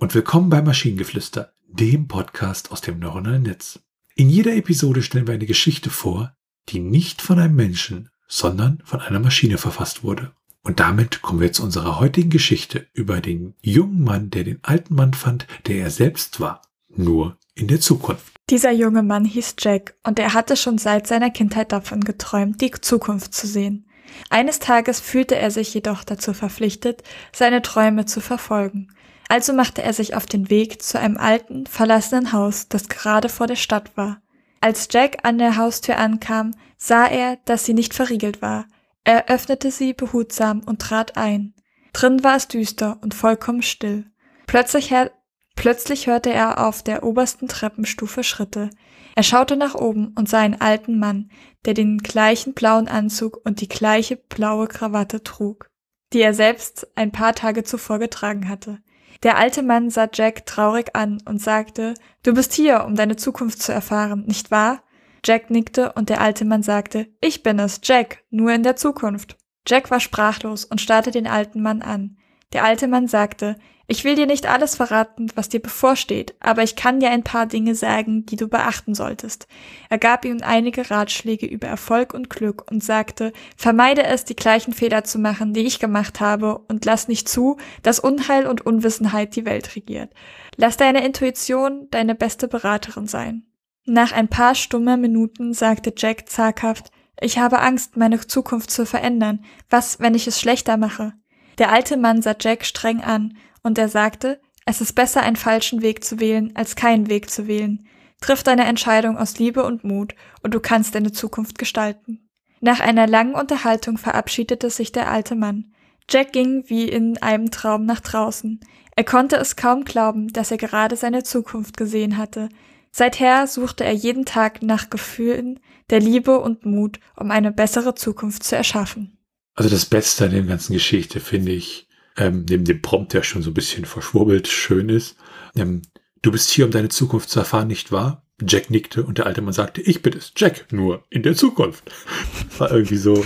und willkommen bei Maschinengeflüster, dem Podcast aus dem neuronalen Netz. In jeder Episode stellen wir eine Geschichte vor, die nicht von einem Menschen, sondern von einer Maschine verfasst wurde. Und damit kommen wir zu unserer heutigen Geschichte über den jungen Mann, der den alten Mann fand, der er selbst war, nur in der Zukunft. Dieser junge Mann hieß Jack und er hatte schon seit seiner Kindheit davon geträumt, die Zukunft zu sehen. Eines Tages fühlte er sich jedoch dazu verpflichtet, seine Träume zu verfolgen. Also machte er sich auf den Weg zu einem alten, verlassenen Haus, das gerade vor der Stadt war. Als Jack an der Haustür ankam, sah er, dass sie nicht verriegelt war. Er öffnete sie behutsam und trat ein. Drin war es düster und vollkommen still. Plötzlich, plötzlich hörte er auf der obersten Treppenstufe Schritte. Er schaute nach oben und sah einen alten Mann, der den gleichen blauen Anzug und die gleiche blaue Krawatte trug, die er selbst ein paar Tage zuvor getragen hatte. Der alte Mann sah Jack traurig an und sagte, Du bist hier, um deine Zukunft zu erfahren, nicht wahr? Jack nickte und der alte Mann sagte, Ich bin es, Jack, nur in der Zukunft. Jack war sprachlos und starrte den alten Mann an. Der alte Mann sagte, ich will dir nicht alles verraten, was dir bevorsteht, aber ich kann dir ein paar Dinge sagen, die du beachten solltest. Er gab ihm einige Ratschläge über Erfolg und Glück und sagte, vermeide es, die gleichen Fehler zu machen, die ich gemacht habe, und lass nicht zu, dass Unheil und Unwissenheit die Welt regiert. Lass deine Intuition deine beste Beraterin sein. Nach ein paar stummer Minuten sagte Jack zaghaft, ich habe Angst, meine Zukunft zu verändern. Was, wenn ich es schlechter mache? Der alte Mann sah Jack streng an und er sagte, es ist besser, einen falschen Weg zu wählen, als keinen Weg zu wählen. Triff deine Entscheidung aus Liebe und Mut, und du kannst deine Zukunft gestalten. Nach einer langen Unterhaltung verabschiedete sich der alte Mann. Jack ging wie in einem Traum nach draußen. Er konnte es kaum glauben, dass er gerade seine Zukunft gesehen hatte. Seither suchte er jeden Tag nach Gefühlen der Liebe und Mut, um eine bessere Zukunft zu erschaffen. Also das Beste an der ganzen Geschichte finde ich, ähm, neben dem Prompt, der schon so ein bisschen verschwurbelt schön ist. Ähm, du bist hier, um deine Zukunft zu erfahren, nicht wahr? Jack nickte und der alte Mann sagte, ich bin es, Jack, nur in der Zukunft. War irgendwie so,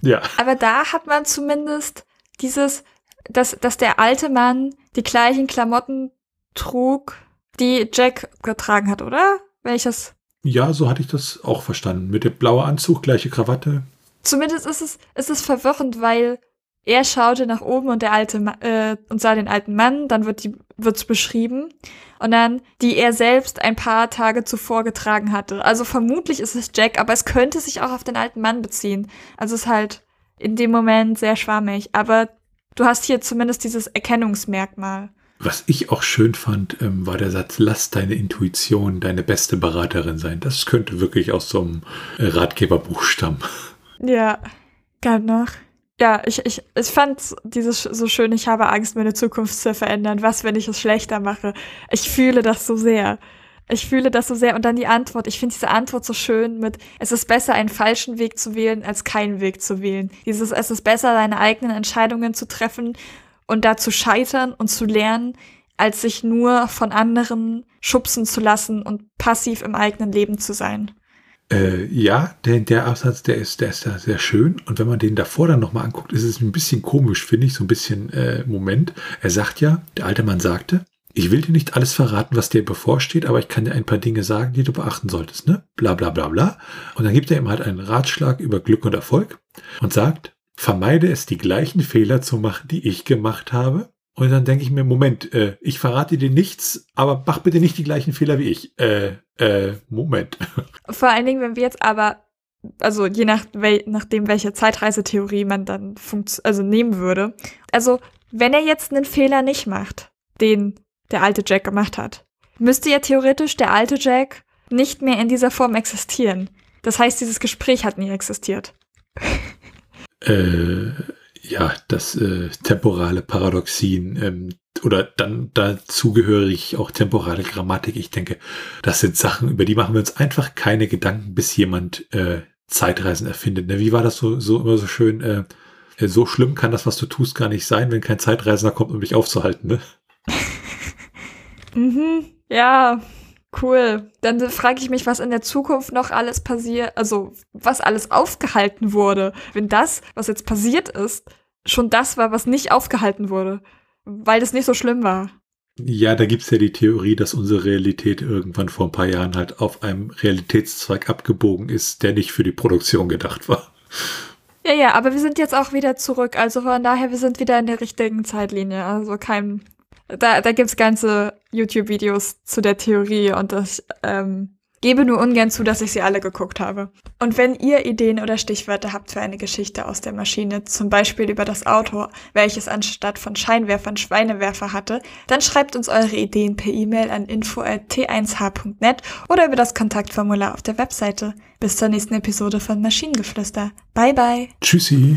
ja. Aber da hat man zumindest dieses, dass, dass der alte Mann die gleichen Klamotten trug, die Jack getragen hat, oder? Welches? Ja, so hatte ich das auch verstanden. Mit dem blauen Anzug, gleiche Krawatte. Zumindest ist es, ist es verwirrend, weil er schaute nach oben und der alte Ma äh, und sah den alten Mann, dann wird die wird's beschrieben und dann die er selbst ein paar Tage zuvor getragen hatte. Also vermutlich ist es Jack, aber es könnte sich auch auf den alten Mann beziehen. Also es ist halt in dem Moment sehr schwammig, aber du hast hier zumindest dieses Erkennungsmerkmal. Was ich auch schön fand, ähm, war der Satz, lass deine Intuition deine beste Beraterin sein. Das könnte wirklich aus so einem Ratgeberbuch stammen. Ja, gab noch. Ja, ich, ich, ich fand dieses so schön, ich habe Angst, meine Zukunft zu verändern. Was, wenn ich es schlechter mache? Ich fühle das so sehr. Ich fühle das so sehr. Und dann die Antwort. Ich finde diese Antwort so schön mit, es ist besser, einen falschen Weg zu wählen, als keinen Weg zu wählen. Dieses, es ist besser, deine eigenen Entscheidungen zu treffen und da zu scheitern und zu lernen, als sich nur von anderen schubsen zu lassen und passiv im eigenen Leben zu sein. Äh, ja, der, der Absatz, der ist, der ist ja sehr schön. Und wenn man den davor dann nochmal anguckt, ist es ein bisschen komisch, finde ich, so ein bisschen äh, Moment. Er sagt ja, der alte Mann sagte, ich will dir nicht alles verraten, was dir bevorsteht, aber ich kann dir ein paar Dinge sagen, die du beachten solltest, ne? Bla bla bla bla. Und dann gibt er ihm halt einen Ratschlag über Glück und Erfolg und sagt, vermeide es, die gleichen Fehler zu machen, die ich gemacht habe. Und dann denke ich mir, Moment, äh, ich verrate dir nichts, aber mach bitte nicht die gleichen Fehler wie ich. Äh, äh, Moment. Vor allen Dingen, wenn wir jetzt aber, also je nach, wel, nachdem welche Zeitreisetheorie man dann funkt, also nehmen würde. Also, wenn er jetzt einen Fehler nicht macht, den der alte Jack gemacht hat, müsste ja theoretisch der alte Jack nicht mehr in dieser Form existieren. Das heißt, dieses Gespräch hat nie existiert. Äh, ja, das äh, temporale Paradoxien ähm, oder dann dazugehörig auch temporale Grammatik. Ich denke, das sind Sachen, über die machen wir uns einfach keine Gedanken, bis jemand äh, Zeitreisen erfindet. Ne? Wie war das so, so immer so schön? Äh, äh so schlimm kann das, was du tust, gar nicht sein, wenn kein Zeitreisender kommt, um mich aufzuhalten. Ne? mhm, ja, Cool. Dann frage ich mich, was in der Zukunft noch alles passiert, also was alles aufgehalten wurde. Wenn das, was jetzt passiert ist, schon das war, was nicht aufgehalten wurde, weil das nicht so schlimm war. Ja, da gibt's ja die Theorie, dass unsere Realität irgendwann vor ein paar Jahren halt auf einem Realitätszweig abgebogen ist, der nicht für die Produktion gedacht war. Ja, ja, aber wir sind jetzt auch wieder zurück. Also von daher, wir sind wieder in der richtigen Zeitlinie. Also kein. Da, da gibt's ganze YouTube-Videos zu der Theorie und das ähm, Gebe nur ungern zu, dass ich sie alle geguckt habe. Und wenn ihr Ideen oder Stichwörter habt für eine Geschichte aus der Maschine, zum Beispiel über das Auto, welches anstatt von Scheinwerfern Schweinewerfer hatte, dann schreibt uns eure Ideen per E-Mail an info.t1h.net oder über das Kontaktformular auf der Webseite. Bis zur nächsten Episode von Maschinengeflüster. Bye bye. Tschüssi.